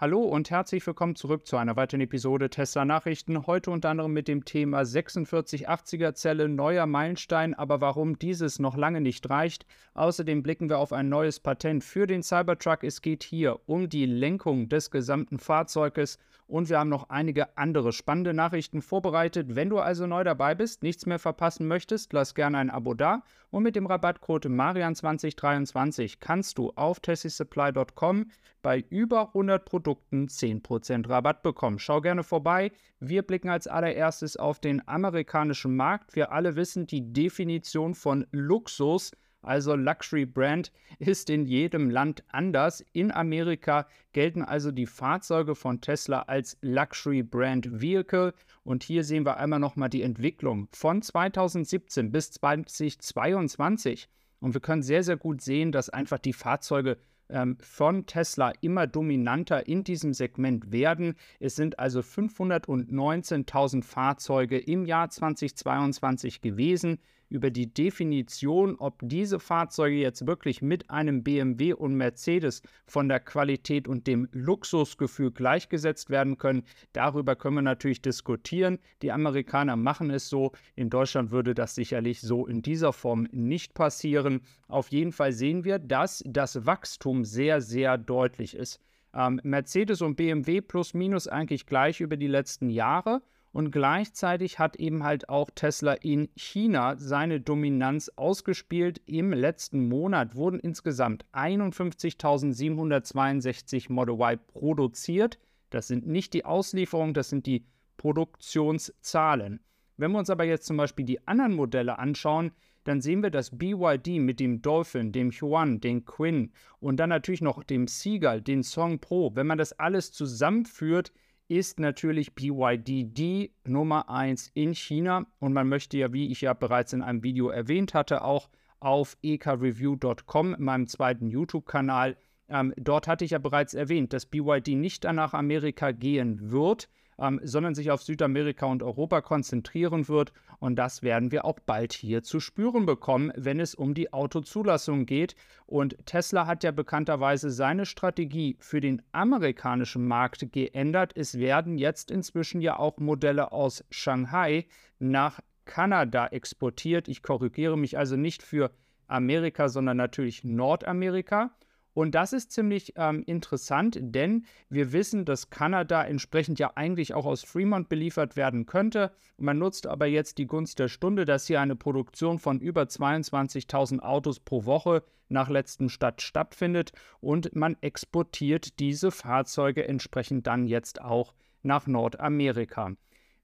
Hallo und herzlich willkommen zurück zu einer weiteren Episode Tesla Nachrichten. Heute unter anderem mit dem Thema 4680er Zelle, neuer Meilenstein, aber warum dieses noch lange nicht reicht. Außerdem blicken wir auf ein neues Patent für den Cybertruck. Es geht hier um die Lenkung des gesamten Fahrzeuges und wir haben noch einige andere spannende Nachrichten vorbereitet. Wenn du also neu dabei bist, nichts mehr verpassen möchtest, lass gerne ein Abo da und mit dem Rabattcode Marian2023 kannst du auf tessisupply.com bei über 100 Produkten 10% Rabatt bekommen. Schau gerne vorbei. Wir blicken als allererstes auf den amerikanischen Markt. Wir alle wissen, die Definition von Luxus also Luxury Brand, ist in jedem Land anders. In Amerika gelten also die Fahrzeuge von Tesla als Luxury Brand Vehicle. Und hier sehen wir einmal nochmal die Entwicklung von 2017 bis 2022. Und wir können sehr, sehr gut sehen, dass einfach die Fahrzeuge ähm, von Tesla immer dominanter in diesem Segment werden. Es sind also 519.000 Fahrzeuge im Jahr 2022 gewesen über die Definition, ob diese Fahrzeuge jetzt wirklich mit einem BMW und Mercedes von der Qualität und dem Luxusgefühl gleichgesetzt werden können. Darüber können wir natürlich diskutieren. Die Amerikaner machen es so. In Deutschland würde das sicherlich so in dieser Form nicht passieren. Auf jeden Fall sehen wir, dass das Wachstum sehr, sehr deutlich ist. Ähm, Mercedes und BMW plus minus eigentlich gleich über die letzten Jahre. Und gleichzeitig hat eben halt auch Tesla in China seine Dominanz ausgespielt. Im letzten Monat wurden insgesamt 51.762 Model Y produziert. Das sind nicht die Auslieferungen, das sind die Produktionszahlen. Wenn wir uns aber jetzt zum Beispiel die anderen Modelle anschauen, dann sehen wir, dass BYD mit dem Dolphin, dem Yuan, dem Quinn und dann natürlich noch dem Seagull, den Song Pro, wenn man das alles zusammenführt, ist natürlich BYD die Nummer 1 in China. Und man möchte ja, wie ich ja bereits in einem Video erwähnt hatte, auch auf ekreview.com, meinem zweiten YouTube-Kanal, ähm, dort hatte ich ja bereits erwähnt, dass BYD nicht nach Amerika gehen wird, ähm, sondern sich auf Südamerika und Europa konzentrieren wird. Und das werden wir auch bald hier zu spüren bekommen, wenn es um die Autozulassung geht. Und Tesla hat ja bekannterweise seine Strategie für den amerikanischen Markt geändert. Es werden jetzt inzwischen ja auch Modelle aus Shanghai nach Kanada exportiert. Ich korrigiere mich also nicht für Amerika, sondern natürlich Nordamerika. Und das ist ziemlich ähm, interessant, denn wir wissen, dass Kanada entsprechend ja eigentlich auch aus Fremont beliefert werden könnte. Man nutzt aber jetzt die Gunst der Stunde, dass hier eine Produktion von über 22.000 Autos pro Woche nach letztem Stadt stattfindet und man exportiert diese Fahrzeuge entsprechend dann jetzt auch nach Nordamerika.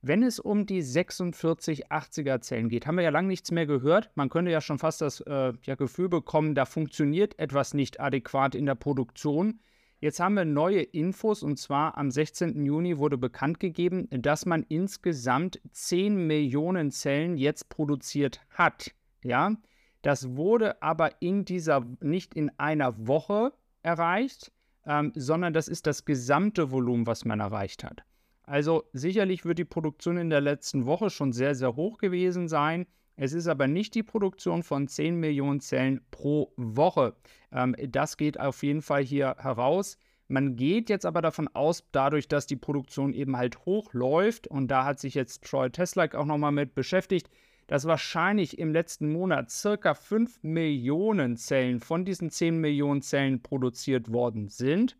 Wenn es um die 4680er Zellen geht, haben wir ja lange nichts mehr gehört. Man könnte ja schon fast das äh, ja, Gefühl bekommen, da funktioniert etwas nicht adäquat in der Produktion. Jetzt haben wir neue Infos und zwar am 16. Juni wurde bekannt gegeben, dass man insgesamt 10 Millionen Zellen jetzt produziert hat. Ja, das wurde aber in dieser nicht in einer Woche erreicht, ähm, sondern das ist das gesamte Volumen, was man erreicht hat. Also sicherlich wird die Produktion in der letzten Woche schon sehr, sehr hoch gewesen sein. Es ist aber nicht die Produktion von 10 Millionen Zellen pro Woche. Ähm, das geht auf jeden Fall hier heraus. Man geht jetzt aber davon aus, dadurch, dass die Produktion eben halt hoch läuft, und da hat sich jetzt Troy Tesla auch nochmal mit beschäftigt, dass wahrscheinlich im letzten Monat circa 5 Millionen Zellen von diesen 10 Millionen Zellen produziert worden sind.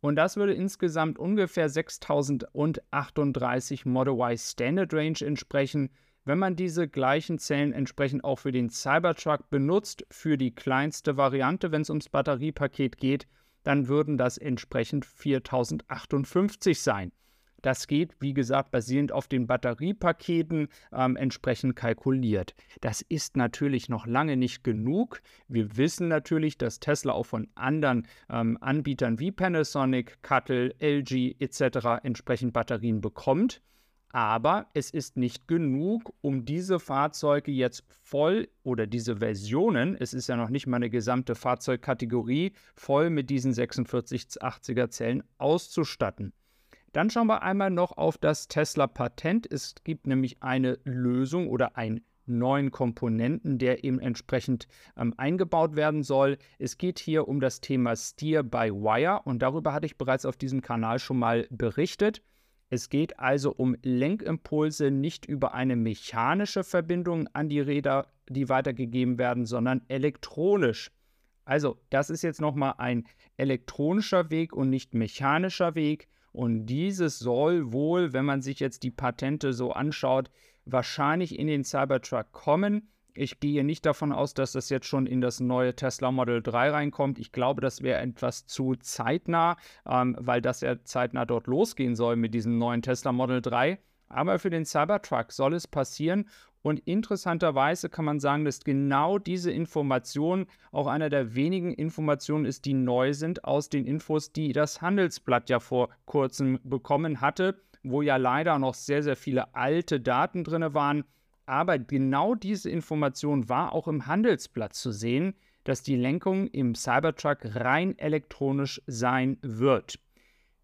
Und das würde insgesamt ungefähr 6038 Model Y Standard Range entsprechen. Wenn man diese gleichen Zellen entsprechend auch für den Cybertruck benutzt, für die kleinste Variante, wenn es ums Batteriepaket geht, dann würden das entsprechend 4058 sein. Das geht, wie gesagt, basierend auf den Batteriepaketen ähm, entsprechend kalkuliert. Das ist natürlich noch lange nicht genug. Wir wissen natürlich, dass Tesla auch von anderen ähm, Anbietern wie Panasonic, Cuttle, LG etc. entsprechend Batterien bekommt. Aber es ist nicht genug, um diese Fahrzeuge jetzt voll oder diese Versionen, es ist ja noch nicht mal eine gesamte Fahrzeugkategorie, voll mit diesen 4680er Zellen auszustatten. Dann schauen wir einmal noch auf das Tesla-Patent. Es gibt nämlich eine Lösung oder ein neuen Komponenten, der eben entsprechend ähm, eingebaut werden soll. Es geht hier um das Thema Steer by Wire und darüber hatte ich bereits auf diesem Kanal schon mal berichtet. Es geht also um Lenkimpulse nicht über eine mechanische Verbindung an die Räder, die weitergegeben werden, sondern elektronisch. Also, das ist jetzt nochmal ein elektronischer Weg und nicht mechanischer Weg. Und dieses soll wohl, wenn man sich jetzt die Patente so anschaut, wahrscheinlich in den Cybertruck kommen. Ich gehe nicht davon aus, dass das jetzt schon in das neue Tesla Model 3 reinkommt. Ich glaube, das wäre etwas zu zeitnah, ähm, weil das ja zeitnah dort losgehen soll mit diesem neuen Tesla Model 3. Aber für den Cybertruck soll es passieren. Und interessanterweise kann man sagen, dass genau diese Information auch einer der wenigen Informationen ist, die neu sind aus den Infos, die das Handelsblatt ja vor kurzem bekommen hatte, wo ja leider noch sehr, sehr viele alte Daten drin waren. Aber genau diese Information war auch im Handelsblatt zu sehen, dass die Lenkung im Cybertruck rein elektronisch sein wird.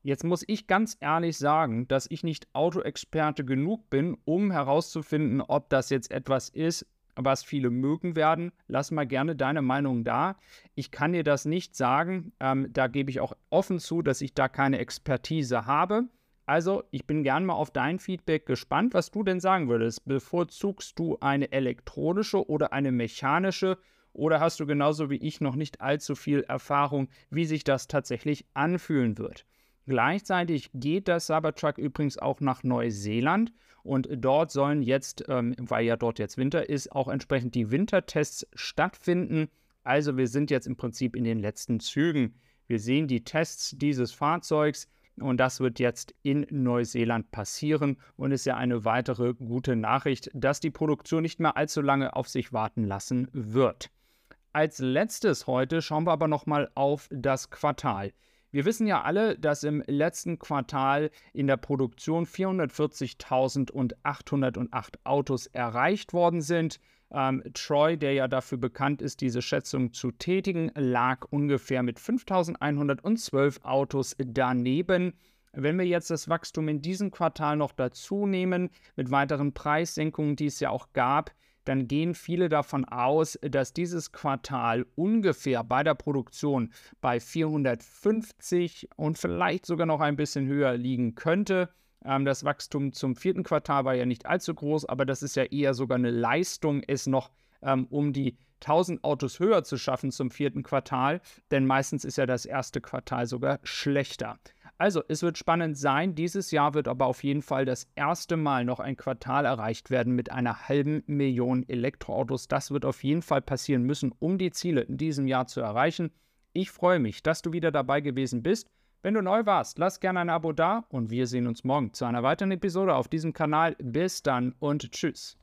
Jetzt muss ich ganz ehrlich sagen, dass ich nicht Autoexperte genug bin, um herauszufinden, ob das jetzt etwas ist, was viele mögen werden. Lass mal gerne deine Meinung da. Ich kann dir das nicht sagen. Ähm, da gebe ich auch offen zu, dass ich da keine Expertise habe. Also, ich bin gern mal auf dein Feedback gespannt, was du denn sagen würdest. Bevorzugst du eine elektronische oder eine mechanische? Oder hast du genauso wie ich noch nicht allzu viel Erfahrung, wie sich das tatsächlich anfühlen wird? Gleichzeitig geht der Cybertruck übrigens auch nach Neuseeland und dort sollen jetzt, ähm, weil ja dort jetzt Winter ist, auch entsprechend die Wintertests stattfinden. Also wir sind jetzt im Prinzip in den letzten Zügen. Wir sehen die Tests dieses Fahrzeugs und das wird jetzt in Neuseeland passieren und ist ja eine weitere gute Nachricht, dass die Produktion nicht mehr allzu lange auf sich warten lassen wird. Als letztes heute schauen wir aber nochmal auf das Quartal. Wir wissen ja alle, dass im letzten Quartal in der Produktion 440.808 Autos erreicht worden sind. Ähm, Troy, der ja dafür bekannt ist, diese Schätzung zu tätigen, lag ungefähr mit 5.112 Autos daneben. Wenn wir jetzt das Wachstum in diesem Quartal noch dazu nehmen, mit weiteren Preissenkungen, die es ja auch gab, dann gehen viele davon aus, dass dieses Quartal ungefähr bei der Produktion bei 450 und vielleicht sogar noch ein bisschen höher liegen könnte. Ähm, das Wachstum zum vierten Quartal war ja nicht allzu groß, aber das ist ja eher sogar eine Leistung, es noch ähm, um die 1000 Autos höher zu schaffen zum vierten Quartal, denn meistens ist ja das erste Quartal sogar schlechter. Also, es wird spannend sein. Dieses Jahr wird aber auf jeden Fall das erste Mal noch ein Quartal erreicht werden mit einer halben Million Elektroautos. Das wird auf jeden Fall passieren müssen, um die Ziele in diesem Jahr zu erreichen. Ich freue mich, dass du wieder dabei gewesen bist. Wenn du neu warst, lass gerne ein Abo da und wir sehen uns morgen zu einer weiteren Episode auf diesem Kanal. Bis dann und tschüss.